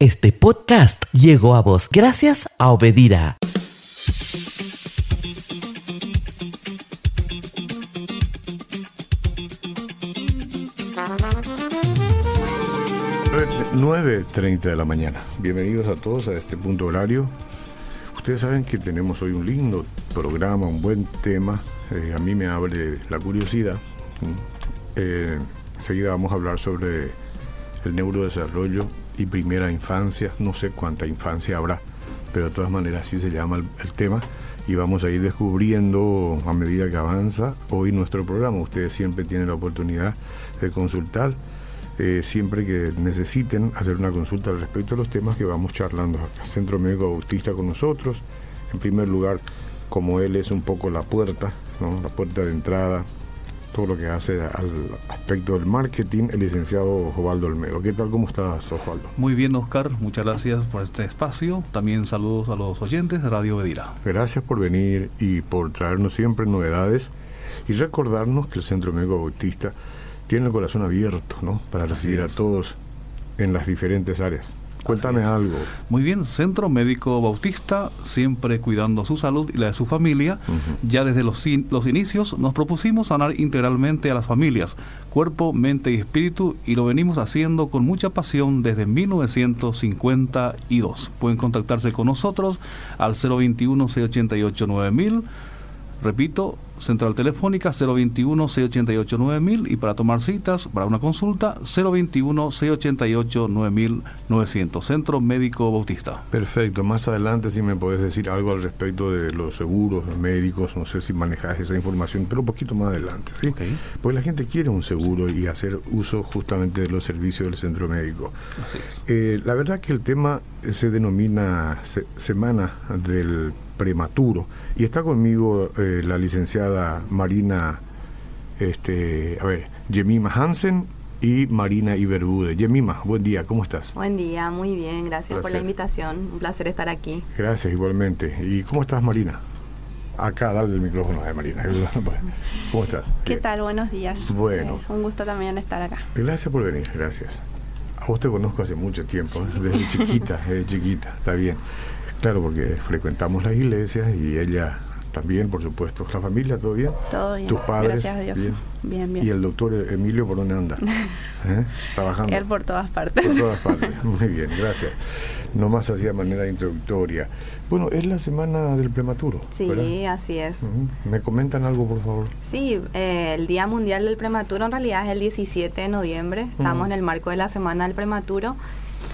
Este podcast llegó a vos gracias a Obedira. Nueve treinta de la mañana. Bienvenidos a todos a este punto horario. Ustedes saben que tenemos hoy un lindo programa, un buen tema. Eh, a mí me abre la curiosidad. Eh, enseguida vamos a hablar sobre el neurodesarrollo y primera infancia. No sé cuánta infancia habrá, pero de todas maneras así se llama el, tema y vamos a ir descubriendo a medida que avanza hoy nuestro programa. Ustedes siempre tienen la oportunidad de consultar. Eh, siempre que necesiten hacer una consulta al respecto de los temas que vamos charlando acá. Centro Médico Bautista con nosotros. En primer lugar, como él es un poco la puerta, ¿no? la puerta de entrada, todo lo que hace al aspecto del marketing, el licenciado Osvaldo Olmedo. ¿Qué tal? ¿Cómo estás, Osvaldo? Muy bien, Oscar. Muchas gracias por este espacio. También saludos a los oyentes de Radio Bedira. Gracias por venir y por traernos siempre novedades y recordarnos que el Centro Médico Bautista tiene el corazón abierto, ¿no? Para recibir a todos en las diferentes áreas. Cuéntame algo. Muy bien, Centro Médico Bautista, siempre cuidando su salud y la de su familia. Uh -huh. Ya desde los, in los inicios nos propusimos sanar integralmente a las familias, cuerpo, mente y espíritu, y lo venimos haciendo con mucha pasión desde 1952. Pueden contactarse con nosotros al 021 688 9000. Repito, central telefónica 021-688-9000 y para tomar citas, para una consulta, 021-688-9900, Centro Médico Bautista. Perfecto, más adelante si me podés decir algo al respecto de los seguros los médicos, no sé si manejas esa información, pero un poquito más adelante, ¿sí? Okay. Porque la gente quiere un seguro y hacer uso justamente de los servicios del centro médico. Así es. Eh, la verdad que el tema se denomina se, Semana del prematuro. Y está conmigo eh, la licenciada Marina, este, a ver, Yemima Hansen y Marina Iberbude. Yemima, buen día, ¿cómo estás? Buen día, muy bien, gracias por la invitación, un placer estar aquí. Gracias, igualmente. ¿Y cómo estás, Marina? Acá, dale el micrófono a Marina. ¿Cómo estás? ¿Qué tal? Buenos días. Bueno. Eh, un gusto también estar acá. Gracias por venir, gracias. A vos te conozco hace mucho tiempo, sí. desde chiquita, desde chiquita, está bien. Claro, porque frecuentamos las iglesias y ella también, por supuesto. ¿La familia todo bien? Todo bien. ¿Tus padres? Gracias a Dios. Bien. Bien, bien. ¿Y el doctor Emilio por dónde anda? ¿Eh? Trabajando. Él por todas partes. Por todas partes. Muy bien, gracias. Nomás hacía manera introductoria. Bueno, es la semana del prematuro. Sí, ¿verdad? así es. Uh -huh. ¿Me comentan algo, por favor? Sí, eh, el Día Mundial del Prematuro en realidad es el 17 de noviembre. Estamos uh -huh. en el marco de la Semana del Prematuro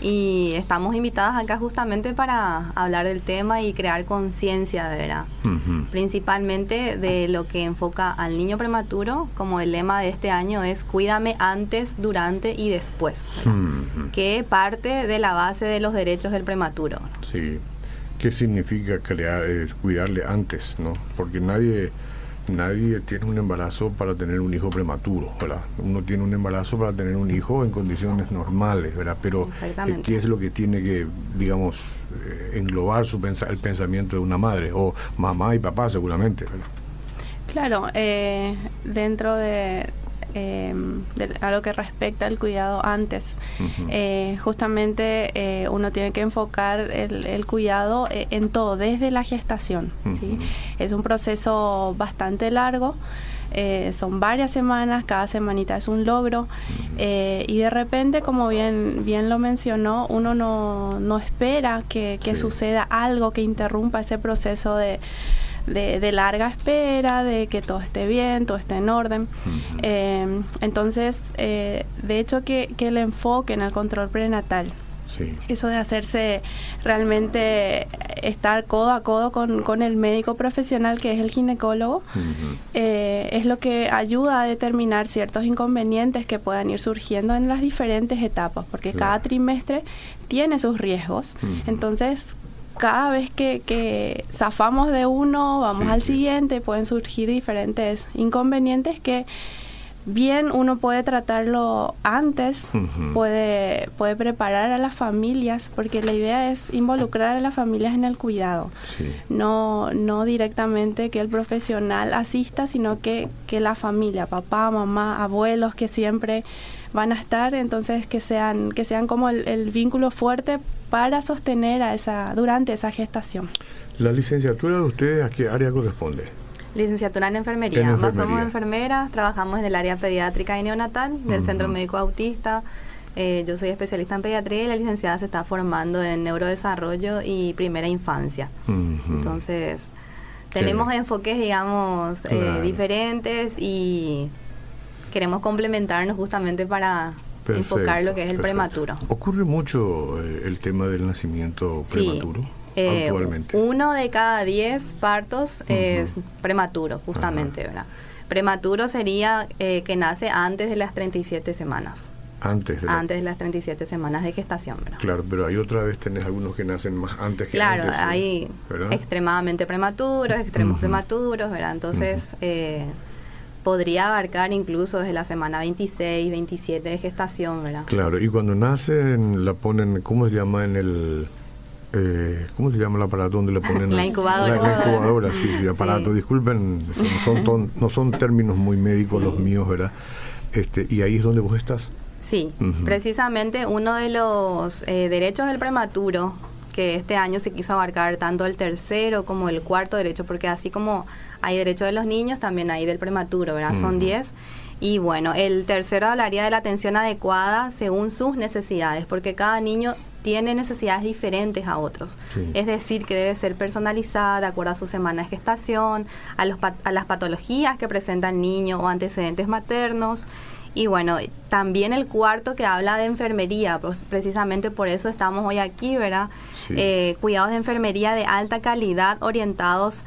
y estamos invitadas acá justamente para hablar del tema y crear conciencia de verdad, uh -huh. principalmente de lo que enfoca al niño prematuro, como el lema de este año es cuídame antes, durante y después, uh -huh. que parte de la base de los derechos del prematuro. Sí, ¿qué significa crear, eh, cuidarle antes? no Porque nadie nadie tiene un embarazo para tener un hijo prematuro, ¿verdad? Uno tiene un embarazo para tener un hijo en condiciones normales, ¿verdad? Pero eh, ¿qué es lo que tiene que, digamos, eh, englobar su pens el pensamiento de una madre o mamá y papá seguramente, ¿verdad? Claro, eh, dentro de, eh, de, a lo que respecta al cuidado antes. Uh -huh. eh, justamente eh, uno tiene que enfocar el, el cuidado eh, en todo, desde la gestación. Uh -huh. ¿sí? Es un proceso bastante largo. Eh, son varias semanas, cada semanita es un logro eh, y de repente, como bien, bien lo mencionó, uno no, no espera que, que sí. suceda algo que interrumpa ese proceso de, de, de, larga espera, de que todo esté bien, todo esté en orden. Uh -huh. eh, entonces, eh, de hecho, que, que, el enfoque en el control prenatal. Sí. Eso de hacerse realmente estar codo a codo con, con el médico profesional que es el ginecólogo, uh -huh. eh, es lo que ayuda a determinar ciertos inconvenientes que puedan ir surgiendo en las diferentes etapas, porque claro. cada trimestre tiene sus riesgos. Uh -huh. Entonces, cada vez que, que, zafamos de uno, vamos sí, al sí. siguiente, pueden surgir diferentes inconvenientes que bien uno puede tratarlo antes, puede, puede preparar a las familias, porque la idea es involucrar a las familias en el cuidado. Sí. No, no directamente que el profesional asista, sino que, que la familia, papá, mamá, abuelos que siempre van a estar, entonces que sean, que sean como el, el vínculo fuerte para sostener a esa, durante esa gestación. ¿La licenciatura de ustedes a qué área corresponde? Licenciatura en enfermería. En Ambas somos enfermeras, trabajamos en el área pediátrica y neonatal del. Centro Médico Autista. Eh, yo soy especialista en pediatría y la licenciada se está formando en neurodesarrollo y primera infancia. Entonces, tenemos enfoques, digamos, eh, diferentes y queremos complementarnos justamente para Perfecto, enfocar lo que es el perfecto. prematuro. ¿Ocurre mucho eh, el tema del nacimiento Sí. prematuro Eh, actualmente? Uno de cada diez partos es prematuro, justamente, ¿verdad? Prematuro sería eh, que nace antes de las 37 semanas. Antes de la- Antes de las 37 semanas de gestación, ¿verdad? Claro, pero hay otra vez tenés algunos que nacen más antes que Claro, antes. hay ¿verdad? extremadamente prematuros, extremos prematuros, ¿verdad? Entonces, eh, podría abarcar incluso desde la semana 26, 27 de gestación, ¿verdad? Claro, y cuando nacen la ponen, ¿cómo se llama en el... eh, ¿Cómo se llama el aparato donde le ponen? La incubadora. La, la incubadora, sí, sí, aparato. Sí. Disculpen, son- son ton- no son términos muy médicos los míos, ¿verdad? Este, y ahí es donde vos estás. Sí, precisamente uno de los eh, derechos del prematuro que este año se quiso abarcar tanto el tercero como el cuarto derecho, porque así como hay derecho de los niños, también hay del prematuro, ¿verdad? Son Ujú. 10. Y bueno, el tercero hablaría de la atención adecuada según sus necesidades, porque cada niño tiene necesidades diferentes a otros. Sí. Es decir, que debe ser personalizada de acuerdo a su semana de gestación, a, los a las patologías que presenta el niño o antecedentes maternos. Y bueno, también el cuarto que habla de enfermería, pues, precisamente por eso estamos hoy aquí, ¿verdad? Sí. Eh, cuidados de enfermería de alta calidad orientados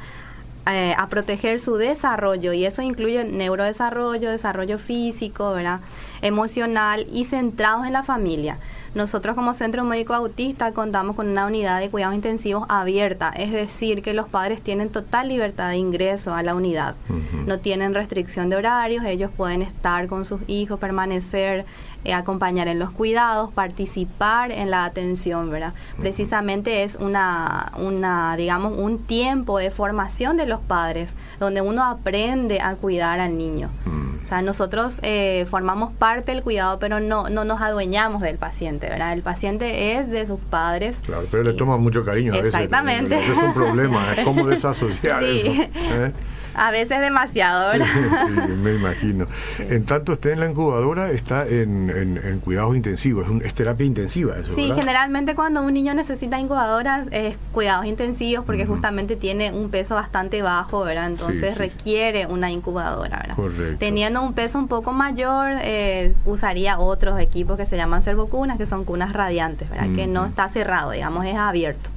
eh, a proteger su desarrollo y eso incluye neurodesarrollo, desarrollo físico, ¿verdad? emocional y centrados en la familia. Nosotros como Centro Médico Autista contamos con una unidad de cuidados intensivos abierta, es decir, que los padres tienen total libertad de ingreso a la unidad. No tienen restricción de horarios, ellos pueden estar con sus hijos, permanecer, eh, acompañar en los cuidados, participar en la atención, ¿verdad? Precisamente es una, una, digamos, un tiempo de formación de los padres, donde uno aprende a cuidar al niño. O sea, nosotros eh, formamos parte del cuidado, pero no, no nos adueñamos del paciente, ¿verdad? El paciente es de sus padres. Claro, pero le toman mucho cariño a veces. Exactamente. Es un problema, es como desasociar Sí. eso. ¿eh? A veces demasiado, ¿verdad? sí, me imagino. En tanto usted en la incubadora está en, en- en cuidados intensivos, es, un- es terapia intensiva eso, Sí, ¿verdad? generalmente cuando un niño necesita incubadoras es cuidados intensivos porque justamente tiene un peso bastante bajo, ¿verdad? Entonces sí. requiere una incubadora, ¿verdad? Correcto. Teniendo un peso un poco mayor, eh, usaría otros equipos que se llaman servocunas, que son cunas radiantes, ¿verdad? Que no está cerrado, digamos, es abierto.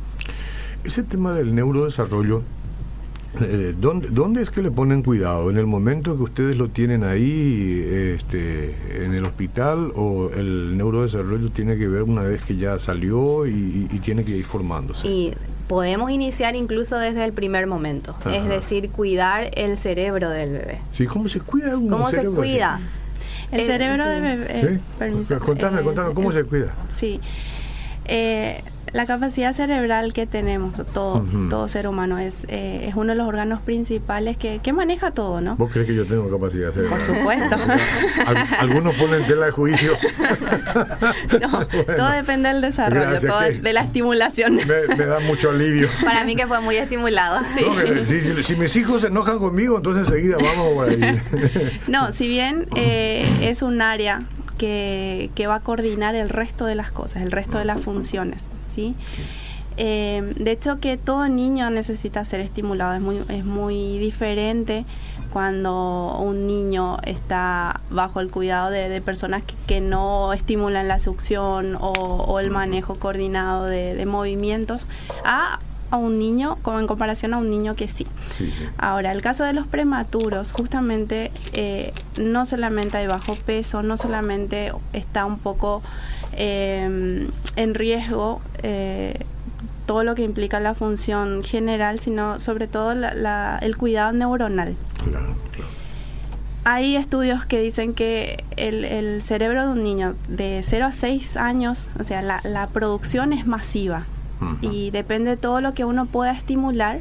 Ese tema del neurodesarrollo, eh, ¿dónde, ¿dónde es que le ponen cuidado? ¿En el momento que ustedes lo tienen ahí este, en el hospital o el neurodesarrollo tiene que ver una vez que ya salió y, y- y tiene que ir formándose? Y podemos iniciar incluso desde el primer momento, es decir, cuidar el cerebro del bebé. Sí, ¿Cómo se cuida un ¿Cómo se así? cuida? El Eh, cerebro sí. de bebé. ¿Sí? eh, permiso, Contame, eh, contame, ¿cómo el- se cuida? Sí. Eh, la capacidad cerebral que tenemos, todo, Ujú. todo ser humano, es, eh, es uno de los órganos principales que, que maneja todo, ¿no? ¿Vos crees que yo tengo capacidad hacer Por supuesto. Al- algunos ponen tela de juicio. No, Bueno, todo depende del desarrollo, todo de la estimulación. Me, me da mucho alivio. Para mí que fue muy estimulado. No, que si, si mis hijos se enojan conmigo, entonces enseguida vamos por ahí. No, si bien eh, es un área que, que va a coordinar el resto de las cosas, el resto de las funciones, ¿sí? Eh, de hecho, que todo niño necesita ser estimulado, es muy, es muy diferente cuando un niño está bajo el cuidado de, de personas que, que no estimulan la succión o, o el manejo coordinado de, de movimientos a, a un niño, como en comparación a un niño que sí. Sí, sí. Ahora, el caso de los prematuros, justamente eh, no solamente hay bajo peso, no solamente está un poco eh, en riesgo eh, todo lo que implica la función general, sino sobre todo la- la- el cuidado neuronal. Claro, claro. hay estudios que dicen que el, cerebro de un niño de 0 a 6 años, o sea, la, producción es masiva y depende de todo lo que uno pueda estimular,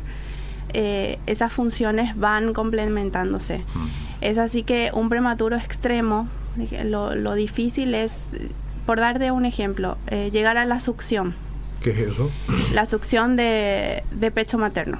eh, esas funciones van complementándose. Es así que un prematuro extremo, lo, difícil es, por darte un ejemplo, eh, llegar a la succión. ¿Qué es eso? La succión de pecho materno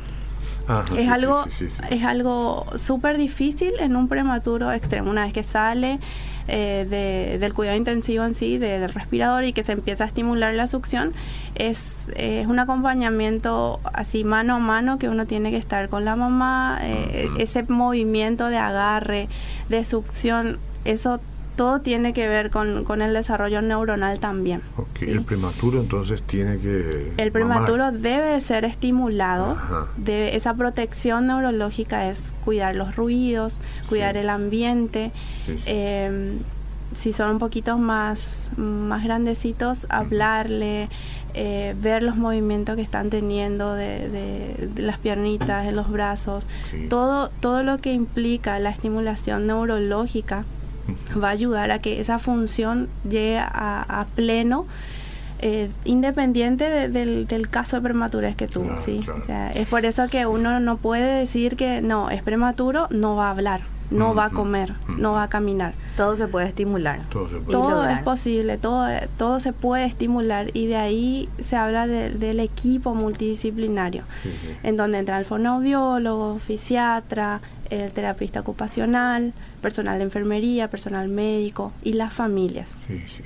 es, algo, es algo súper difícil en un prematuro extremo. Una vez que sale eh, del cuidado intensivo en sí, del respirador y que se empieza a estimular la succión, es, un acompañamiento así mano a mano que uno tiene que estar con la mamá. Eh, ese movimiento de agarre, de succión, eso todo tiene que ver con, el desarrollo neuronal también. El prematuro entonces tiene que... El prematuro debe ser estimulado. Debe, esa protección neurológica es cuidar los ruidos, cuidar el ambiente. Em, si son un poquito más, más grandecitos, hablarle, eh, ver los movimientos que están teniendo de, las piernitas, en los brazos, todo, todo lo que implica la estimulación neurológica va a ayudar a que esa función llegue a, pleno. Eh, independiente del, caso de prematurez que tuvo, sí. es por eso que uno no puede decir que no, es prematuro, no va a hablar, no va a comer, no va a caminar. Todo se puede estimular. Todo, es posible, todo, todo se puede estimular y de ahí se habla del equipo multidisciplinario, en donde entra el fonoaudiólogo, fisiatra, el terapista ocupacional, personal de enfermería, personal médico y las familias. Sí, sí.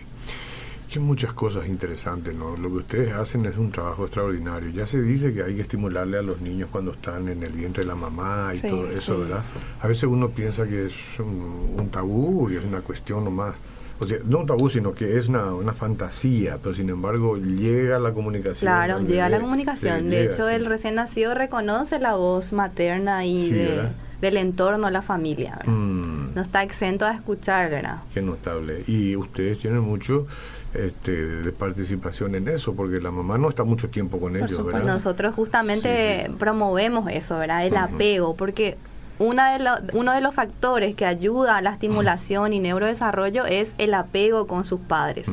Que muchas cosas interesantes, ¿no? Lo que ustedes hacen es un trabajo extraordinario. Ya se dice que hay que estimularle a los niños cuando están en el vientre de la mamá y todo eso, ¿verdad? A veces uno piensa que es un, tabú y es una cuestión nomás o sea, no un tabú, sino que es una, una, fantasía, pero sin embargo llega la comunicación. Claro, llega la comunicación. de hecho, el recién nacido reconoce la voz materna y de, del entorno, la familia. Mm. No está exento a escuchar, ¿verdad? Qué notable. Y ustedes tienen mucho este, de participación en eso, porque la mamá no está mucho tiempo con ellos, ¿verdad? Nosotros justamente promovemos eso, ¿verdad? El apego, porque una de uno de los factores que ayuda a la estimulación y neurodesarrollo es el apego con sus padres.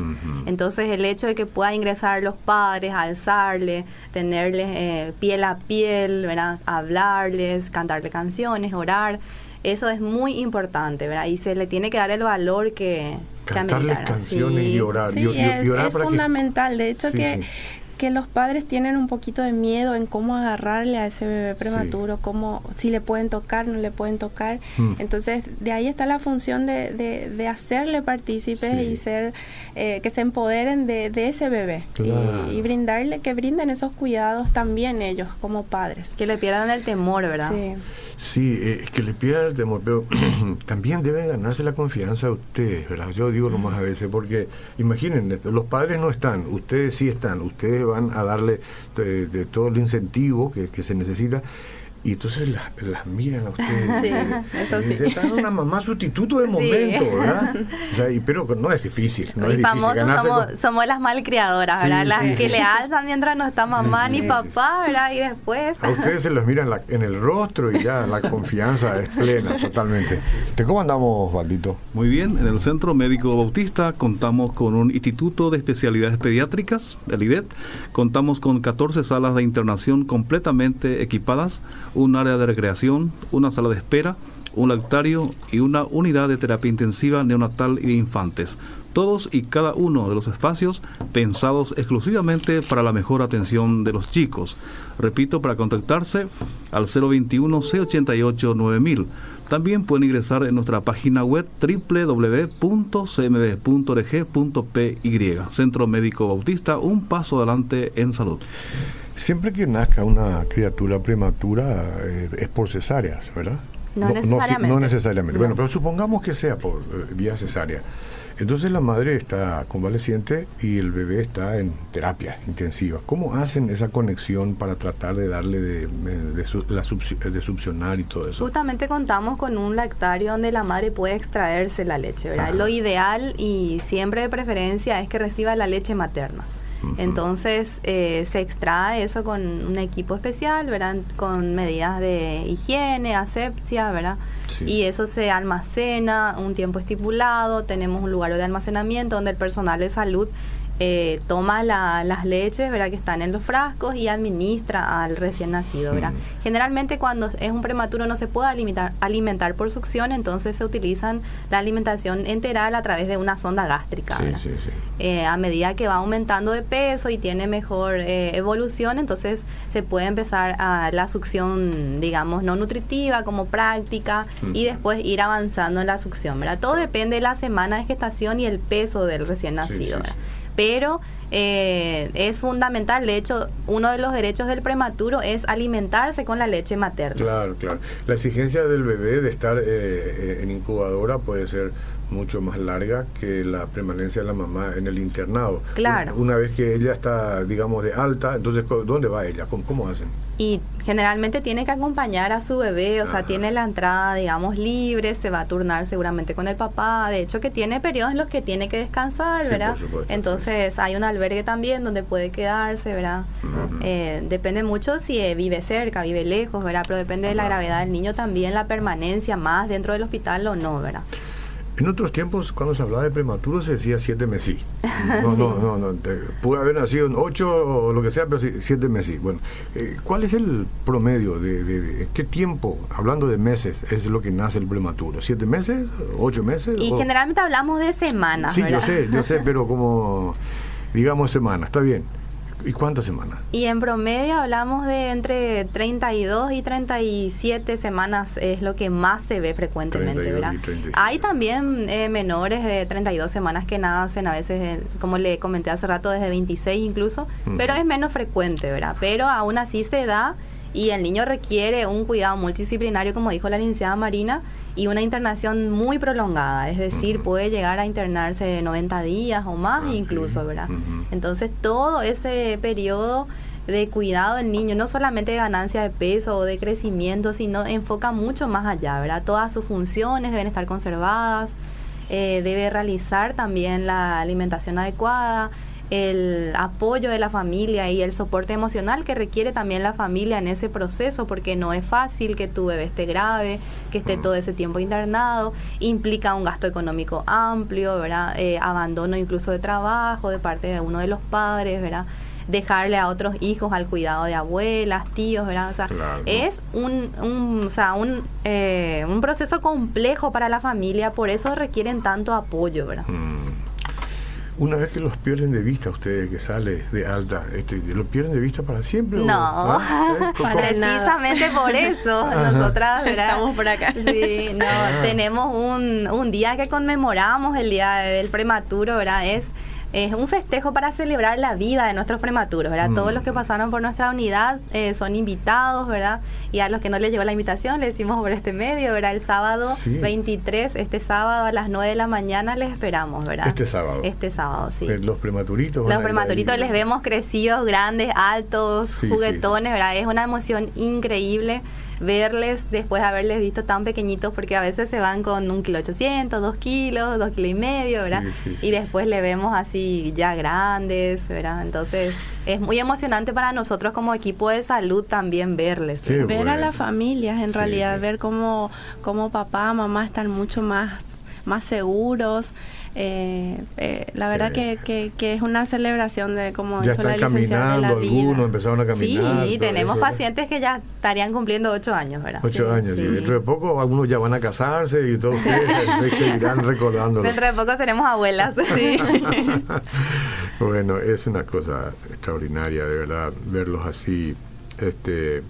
Entonces el hecho de que pueda ingresar los padres, alzarles, tenerles eh, piel a piel, ¿verdad? hablarles, cantarle canciones, orar, eso es muy importante, ¿verdad? Y se le tiene que dar el valor que... Cantarles canciones y orar. Sí, es, fundamental. De hecho que que los padres tienen un poquito de miedo en cómo agarrarle a ese bebé prematuro, cómo, si le pueden tocar, no le pueden tocar. Hmm. Entonces, de ahí está la función de, de, hacerle partícipes y ser, eh, que se empoderen de, ese bebé. Y, brindarle, que brinden esos cuidados también ellos como padres. Que le pierdan el temor, ¿verdad? Sí. Sí, eh, que le pierdan el temor, pero también deben ganarse la confianza de ustedes, ¿verdad? Yo digo nomás a veces, porque imaginen, los padres no están, ustedes sí están, ustedes van a darle de, todo el incentivo que, se necesita y entonces las, miran a ustedes. Sí, eso sí. Están una mamá sustituto de momento, ¿verdad? O sea, y, pero no es difícil. No es famosos somos, somos, las malcriadoras, ¿verdad? las que le alzan mientras no está mamá ni papá, ¿verdad? Y después. A ustedes se los miran en el rostro y ya la confianza es plena, totalmente. ¿Cómo andamos, Valdito? Muy bien. En el Centro Médico Bautista contamos con un Instituto de Especialidades Pediátricas, el IDET. Contamos con 14 salas de internación completamente equipadas un área de recreación, una sala de espera, un lactario y una unidad de terapia intensiva neonatal y de infantes. Todos y cada uno de los espacios pensados exclusivamente para la mejor atención de los chicos. Repito, para contactarse al 021 688 9000. También pueden ingresar en nuestra página web www.cmb.org.py. Centro Médico Bautista, un paso adelante en salud. Siempre que nazca una criatura prematura eh, es por cesáreas, ¿verdad? No, necesariamente. No, necesariamente. Bueno, pero supongamos que sea por eh, vía cesárea. Entonces la madre está convaleciente y el bebé está en terapia intensiva. ¿Cómo hacen esa conexión para tratar de darle de, de, de, succionar y todo eso? Justamente contamos con un lactario donde la madre puede extraerse la leche, ¿verdad? Lo ideal y siempre de preferencia es que reciba la leche materna. Entonces eh, se extrae eso con un equipo especial, ¿verdad? Con medidas de higiene, asepsia, ¿verdad? Y eso se almacena un tiempo estipulado, tenemos un lugar de almacenamiento donde el personal de salud eh, toma las leches ¿verdad? que están en los frascos y administra al recién nacido. ¿verdad? Mm. Generalmente cuando es un prematuro no se puede alimentar, alimentar por succión, entonces se utilizan la alimentación enteral a través de una sonda gástrica. Eh, a medida que va aumentando de peso y tiene mejor eh, evolución, entonces se puede empezar a la succión, digamos, no nutritiva como práctica y después ir avanzando en la succión. ¿verdad? Todo depende de la semana de gestación y el peso del recién nacido pero eh, es fundamental. De hecho, uno de los derechos del prematuro es alimentarse con la leche materna. Claro, claro. La exigencia del bebé de estar eh, eh, en incubadora puede ser mucho más larga que la permanencia de la mamá en el internado. Claro. Una vez que ella está, digamos, de alta, entonces, ¿dónde va ella? cómo hacen? y generalmente tiene que acompañar a su bebé, o sea, tiene la entrada, digamos, libre, se va a turnar seguramente con el papá, de hecho que tiene periodos en los que tiene que descansar, ¿verdad? Entonces hay un albergue también donde puede quedarse, ¿verdad? Eh, depende mucho si eh, vive cerca, vive lejos, ¿verdad? Pero depende de la gravedad del niño también, la permanencia más dentro del hospital o no, ¿verdad? En otros tiempos, cuando se hablaba de prematuro, se decía siete meses. No, no, no, no. puede haber nacido en ocho o lo que sea, pero siete meses. Bueno, eh, ¿cuál es el promedio de, qué tiempo, hablando de meses, es lo que nace el prematuro? ¿Siete meses? ¿Ocho meses? Y generalmente hablamos de semanas. Sí, yo sé, yo sé, pero como, digamos, semanas, está bien. ¿Y cuántas semanas? Y en promedio hablamos de entre 32 y 37 semanas es lo que más se ve frecuentemente, ¿verdad? Hay también eh, menores de 32 semanas que nacen, a veces, eh, como le comenté hace rato, desde 26 incluso, pero es menos frecuente, ¿verdad? Pero aún así se da y el niño requiere un cuidado multidisciplinario, como dijo la licenciada Marina, y una internación muy prolongada, es decir, puede llegar a internarse 90 días o más ah, incluso, ¿verdad? Entonces todo ese periodo de cuidado del niño, no solamente de ganancia de peso o de crecimiento, sino enfoca mucho más allá, ¿verdad? Todas sus funciones deben estar conservadas, eh, debe realizar también la alimentación adecuada, el apoyo de la familia y el soporte emocional que requiere también la familia en ese proceso, porque no es fácil que tu bebé esté grave, que esté todo ese tiempo internado, implica un gasto económico amplio, ¿verdad? Eh, abandono incluso de trabajo de parte de uno de los padres, ¿verdad? dejarle a otros hijos al cuidado de abuelas, tíos, ¿verdad? O sea, es un, un, o sea, un, eh, un proceso complejo para la familia, por eso requieren tanto apoyo, ¿verdad? Mm. Una vez que los pierden de vista ustedes que sale de alta, este, ¿los pierden de vista para siempre? No, ¿Ah? ¿Eh? precisamente por eso nosotras ¿verdad? estamos por acá. Sí, no, ah. tenemos un, un día que conmemoramos el día del prematuro, ¿verdad? Es es un festejo para celebrar la vida de nuestros prematuros, ¿verdad? Todos los que mm. pasaron por nuestra unidad eh, son invitados, ¿verdad? Y a los que no les llegó la invitación, le decimos por este medio, ¿verdad? El sábado 23, este sábado a las 9 de la mañana les esperamos, ¿verdad? Este sábado. Este sábado, sí. Eh, los prematuritos. Los prematuritos les vemos crecidos, grandes, altos, juguetones, ¿verdad? Es una emoción increíble verles después de haberles visto tan pequeñitos, porque a veces se van con un kilo ochocientos, dos kilos, dos kilos y medio, ¿verdad? y después le vemos así ya grandes, ¿verdad? Entonces es muy emocionante para nosotros como equipo de salud también verles. ver a las familias, en realidad, ver cómo, cómo papá, mamá están mucho más, más seguros. Eh, eh, la verdad que, que, es una celebración de como ya están caminando algunos empezaron a caminar sí, tenemos pacientes que ya estarían cumpliendo ocho años verdad ocho años y dentro de poco algunos ya van a casarse y todos ustedes seguirán recordándolo dentro de poco seremos abuelas sí. Bueno es una cosa extraordinaria de verdad verlos así este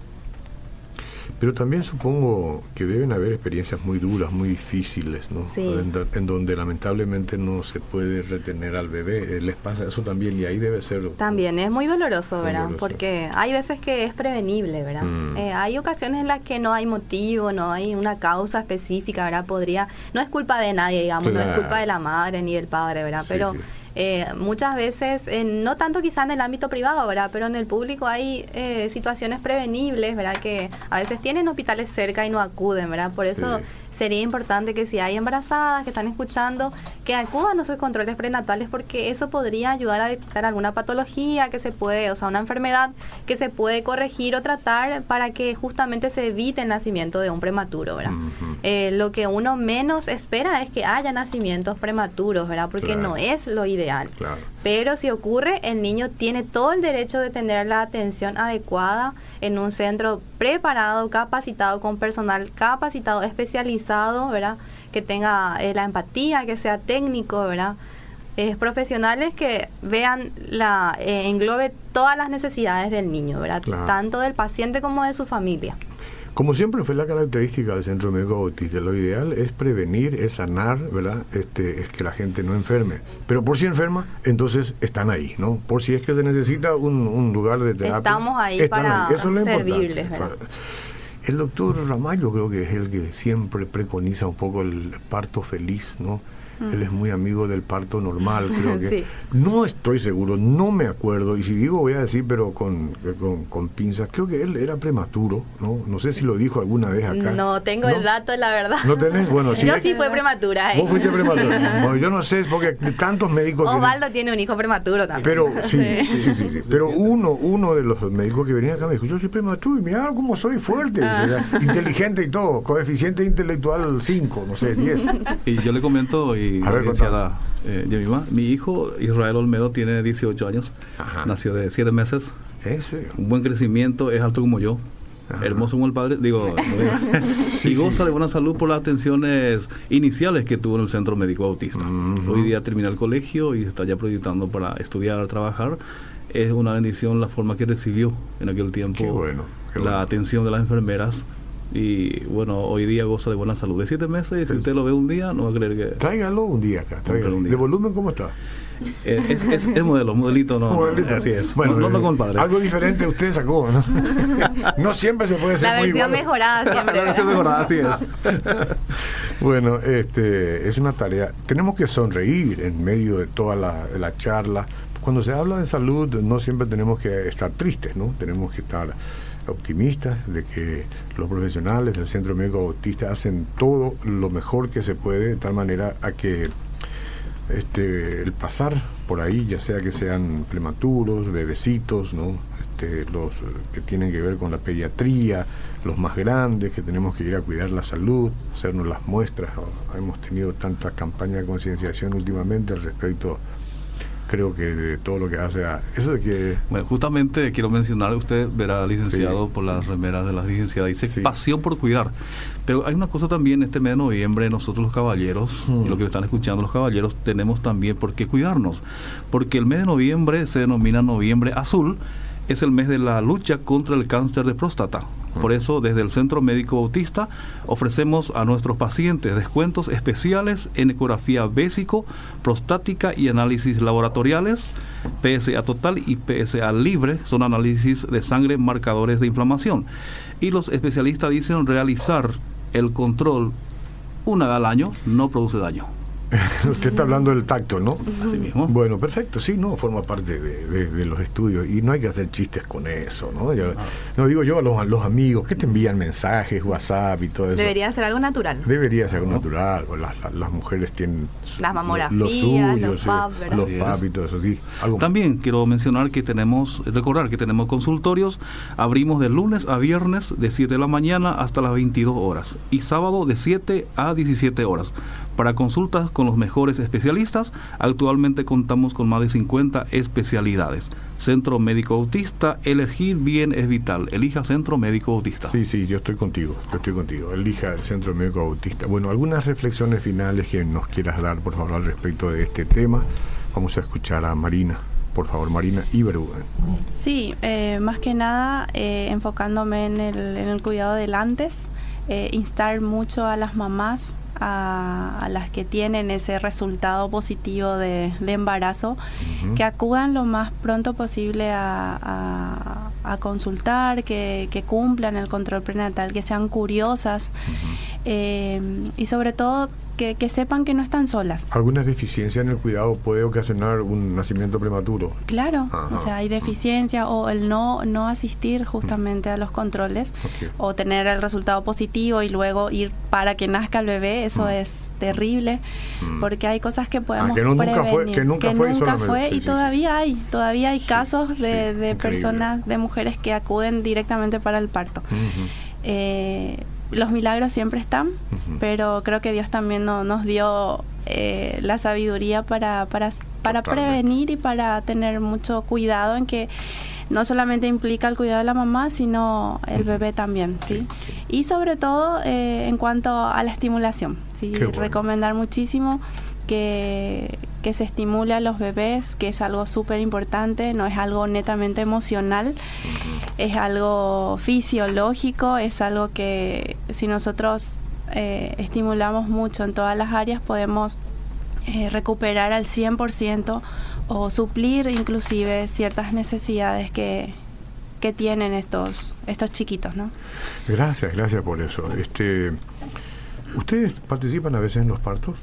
pero también supongo que deben haber experiencias muy duras, muy difíciles, ¿no? En, donde lamentablemente no se puede retener al bebé. Eh, ¿Les pasa eso también? Y ahí debe ser... También es muy doloroso, ¿verdad? Porque hay veces que es prevenible, ¿verdad? Mm. Eh, hay ocasiones en las que no hay motivo, no hay una causa específica, ¿verdad? Podría... No es culpa de nadie, digamos, no es culpa de la madre ni del padre, ¿verdad? Pero... Eh, muchas veces, eh, no tanto quizá en el ámbito privado, ¿verdad? Pero en el público hay eh, situaciones prevenibles, ¿verdad? Que a veces tienen hospitales cerca y no acuden, ¿verdad? Por eso sería importante que si hay embarazadas que están escuchando, que acudan a sus controles prenatales porque eso podría ayudar a detectar alguna patología que se puede, o sea, una enfermedad que se puede corregir o tratar para que justamente se evite el nacimiento de un prematuro, ¿verdad? Eh, lo que uno menos espera es que haya nacimientos prematuros, ¿verdad? Porque no es lo ideal. Pero si ocurre, el niño tiene todo el derecho de tener la atención adecuada en un centro preparado, capacitado, con personal capacitado, especializado, ¿verdad? Que tenga eh, la empatía, que sea técnico, ¿verdad? Eh, profesionales que vean la eh, englobe todas las necesidades del niño, ¿verdad? Tanto del paciente como de su familia. Como siempre fue la característica del Centro Médico Bautista, lo ideal es prevenir, es sanar, ¿verdad? Este, es que la gente no enferme. Pero por si enferma, entonces están ahí, ¿no? Por si es que se necesita un, lugar de terapia. Estamos ahí para servirles. El doctor Ramallo creo que es el que siempre preconiza un poco el parto feliz, ¿no? Él es muy amigo del parto normal, creo que. No estoy seguro, no me acuerdo, y si digo voy a decir, pero con, con, pinzas, creo que él era prematuro, ¿no? No sé si lo dijo alguna vez acá. No, tengo el dato, la verdad. ¿No tenés? Bueno, Yo sí fui prematura. ¿eh? Vos fuiste prematura. bueno, yo no sé, porque tantos médicos... Osvaldo tiene un hijo prematuro también. Pero, sí, sí, sí, sí, Pero uno, uno de los médicos que venía acá me dijo, yo soy prematuro y mira cómo soy fuerte, ah. inteligente y todo, coeficiente intelectual 5, no sé, 10. Y yo le comento... Y a ver, eh, mi, hijo Israel Olmedo tiene 18 años, nació de 7 meses. ¿En serio? Un buen crecimiento, es alto como yo. Hermoso como el padre, digo, y goza de buena salud por las atenciones iniciales que tuvo en el Centro Médico Autista. Hoy día termina el colegio y está ya proyectando para estudiar, trabajar. Es una bendición la forma que recibió en aquel tiempo la atención de las enfermeras y bueno, hoy día goza de buena salud. De siete meses, y si usted lo ve un día, no va a creer que. Tráigalo un día acá, tráigalo. ¿De volumen cómo está? Eh, es, es, modelo, modelito no. Así es. Bueno, no, no, con el padre. Algo diferente usted sacó, ¿no? no siempre se puede ser La versión mejorada siempre. La versión mejorada, así es. bueno, este, es una tarea. Tenemos que sonreír en medio de toda la, la charla. Cuando se habla de salud, no siempre tenemos que estar tristes, ¿no? Tenemos que estar optimistas de que los profesionales del Centro Médico Autista hacen todo lo mejor que se puede de tal manera a que este, el pasar por ahí, ya sea que sean prematuros, bebecitos, ¿no? Este, los que tienen que ver con la pediatría, los más grandes, que tenemos que ir a cuidar la salud, hacernos las muestras. Hemos tenido tantas campañas de concienciación últimamente al respecto creo que de todo lo que hace eso de que bueno justamente quiero mencionar usted verá licenciado por las remeras de las licenciadas dice pasión por cuidar pero hay una cosa también este mes de noviembre nosotros los caballeros y lo que están escuchando los caballeros tenemos también por qué cuidarnos. Porque el mes de noviembre se denomina noviembre azul es el mes de la lucha contra el cáncer de próstata. Por eso, desde el Centro Médico Bautista ofrecemos a nuestros pacientes descuentos especiales en ecografía bésico, prostática y análisis laboratoriales, PSA total y PSA libre, son análisis de sangre marcadores de inflamación. Y los especialistas dicen realizar el control una vez al año no produce daño. Usted está hablando del tacto, ¿no? Así mismo. Bueno, perfecto, sí, no, forma parte de, los estudios y no hay que hacer chistes con eso, ¿no? no digo yo a los, amigos que te envían mensajes, WhatsApp y todo eso. Debería ser algo natural. Debería ser algo natural. Las, mujeres tienen las mamografías, los, PAP, los PAP y todo eso. También quiero mencionar que tenemos, recordar que tenemos consultorios, abrimos de lunes a viernes de 7 de la mañana hasta las 22 horas y sábado de 7 a 17 horas. Para consultas con los mejores especialistas, actualmente contamos con más de 50 especialidades. Centro Médico Autista, elegir bien es vital. Elija Centro Médico Autista. Sí, sí, yo estoy contigo, yo estoy contigo. Elija el Centro Médico Autista. Bueno, algunas reflexiones finales que nos quieras dar, por favor, al respecto de este tema. Vamos a escuchar a Marina. Por favor, Marina Iberguen. Sí, eh, más que nada eh, enfocándome en el, en el, cuidado del antes, eh, instar mucho a las mamás a, las que tienen ese resultado positivo de, embarazo, que acudan lo más pronto posible a, consultar, que, cumplan el control prenatal, que sean curiosas. Eh, y sobre todo que, que, sepan que no están solas. ¿Alguna deficiencia en el cuidado puede ocasionar un nacimiento prematuro? Claro, o sea, hay deficiencia o el no, no asistir justamente a los controles o tener el resultado positivo y luego ir para que nazca el bebé, eso mm. es terrible mm. porque hay cosas que podemos ah, que nunca fue, que nunca fue, y todavía hay, todavía hay casos de, de personas, de mujeres que acuden directamente para el parto los milagros siempre están, pero creo que Dios también nos dio eh, la sabiduría para, para, para prevenir y para tener mucho cuidado en que no solamente implica el cuidado de la mamá, sino el bebé también, ¿sí? Y sobre todo eh, en cuanto a la estimulación, ¿sí? Recomendar muchísimo que, que se estimule a los bebés, que es algo súper importante, no es algo netamente emocional, es algo fisiológico, es algo que si nosotros eh, estimulamos mucho en todas las áreas podemos eh, recuperar al 100% o suplir inclusive ciertas necesidades que, que tienen estos, estos chiquitos, ¿no? Gracias, gracias por eso. Este, ¿Ustedes participan a veces en los partos?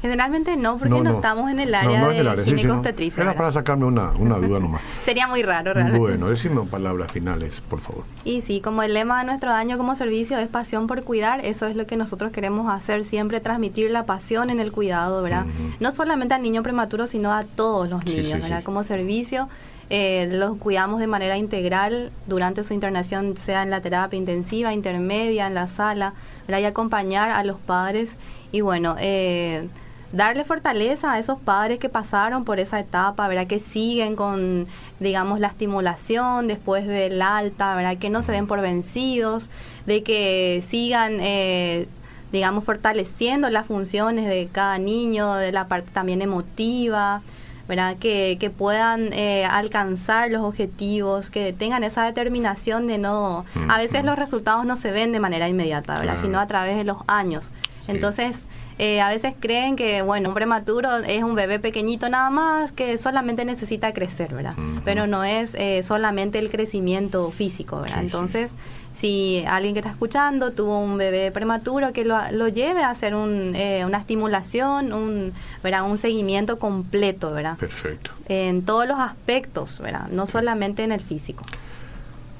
Generalmente no, porque no, estamos en el área no, de ginecostetricia. Era para sacarme una, una duda nomás. Sería muy raro, realmente. Bueno, decime palabras finales, por favor. Y sí, como el lema de nuestro año como servicio es pasión por cuidar, eso es lo que nosotros queremos hacer, siempre transmitir la pasión en el cuidado, ¿verdad? No solamente al niño prematuro, sino a todos los niños, ¿verdad? Como servicio. Eh, los cuidamos de manera integral durante su internación, sea en la terapia intensiva, intermedia, en la sala, ¿verdad? y acompañar a los padres. Y bueno, eh, darle fortaleza a esos padres que pasaron por esa etapa, ¿verdad? Que siguen con, digamos, la estimulación después del alta, ¿verdad? Que no se den por vencidos, de que sigan, eh, digamos, fortaleciendo las funciones de cada niño, de la parte también emotiva, ¿verdad? Que, que puedan eh, alcanzar los objetivos, que tengan esa determinación de no... A veces los resultados no se ven de manera inmediata, ¿verdad? Sino a través de los años. Entonces, eh, a veces creen que, bueno, un prematuro es un bebé pequeñito nada más que solamente necesita crecer, ¿verdad? Pero no es eh, solamente el crecimiento físico, ¿verdad? Entonces, si alguien que está escuchando tuvo un bebé prematuro, que lo, lo lleve a hacer un, eh, una estimulación, un, ¿verdad? un seguimiento completo, ¿verdad? Perfecto. En todos los aspectos, ¿verdad? No solamente en el físico.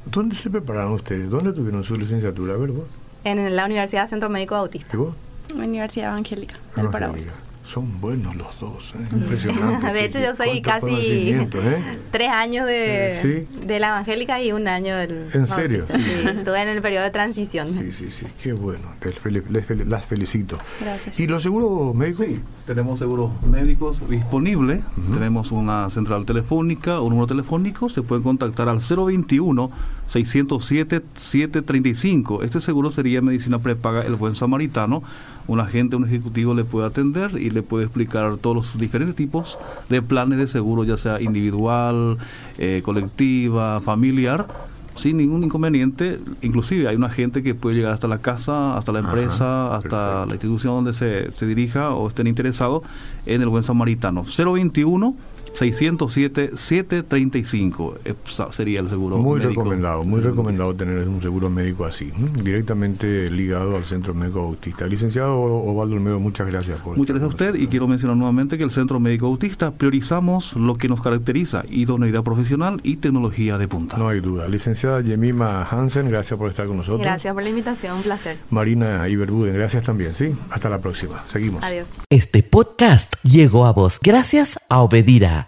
¿Dónde se prepararon ustedes? ¿Dónde tuvieron su licenciatura? A ver, vos. En la Universidad Centro Médico Bautista. ¿Y vos? Universidad Evangélica del Paraguay. Son buenos los dos, ¿eh? impresionante. de hecho, yo soy casi ¿eh? tres años de, de la evangélica y un año del. ¿En serio? Sí, estuve en el periodo de transición. Sí, sí, sí, qué bueno. Les, las felicito. Gracias. ¿Y los seguros médicos? Sí, tenemos seguros médicos disponibles. Tenemos una central telefónica, un número telefónico. Se pueden contactar al 021 607 735. Este seguro sería medicina prepaga El Buen Samaritano un agente, un ejecutivo le puede atender y le puede explicar todos los diferentes tipos de planes de seguro, ya sea individual, eh, colectiva, familiar, sin ningún inconveniente. Inclusive hay un agente que puede llegar hasta la casa, hasta la empresa, hasta la institución donde se, se dirija o estén interesados en el buen samaritano. 021 607 735 sería el seguro muy recomendado muy recomendado tener un seguro médico así directamente ligado al centro médico autista. Licenciado Ovaldo Olmedo muchas gracias por muchas gracias a usted y quiero mencionar nuevamente que el centro médico autista priorizamos lo que nos caracteriza idoneidad profesional y tecnología de punta. No hay duda. Licenciada Yemima Hansen gracias por estar con nosotros. Gracias por la invitación un placer. Marina Iberbuden gracias también sí hasta la próxima. Seguimos. Adiós. Este podcast llegó a vos gracias a Obedira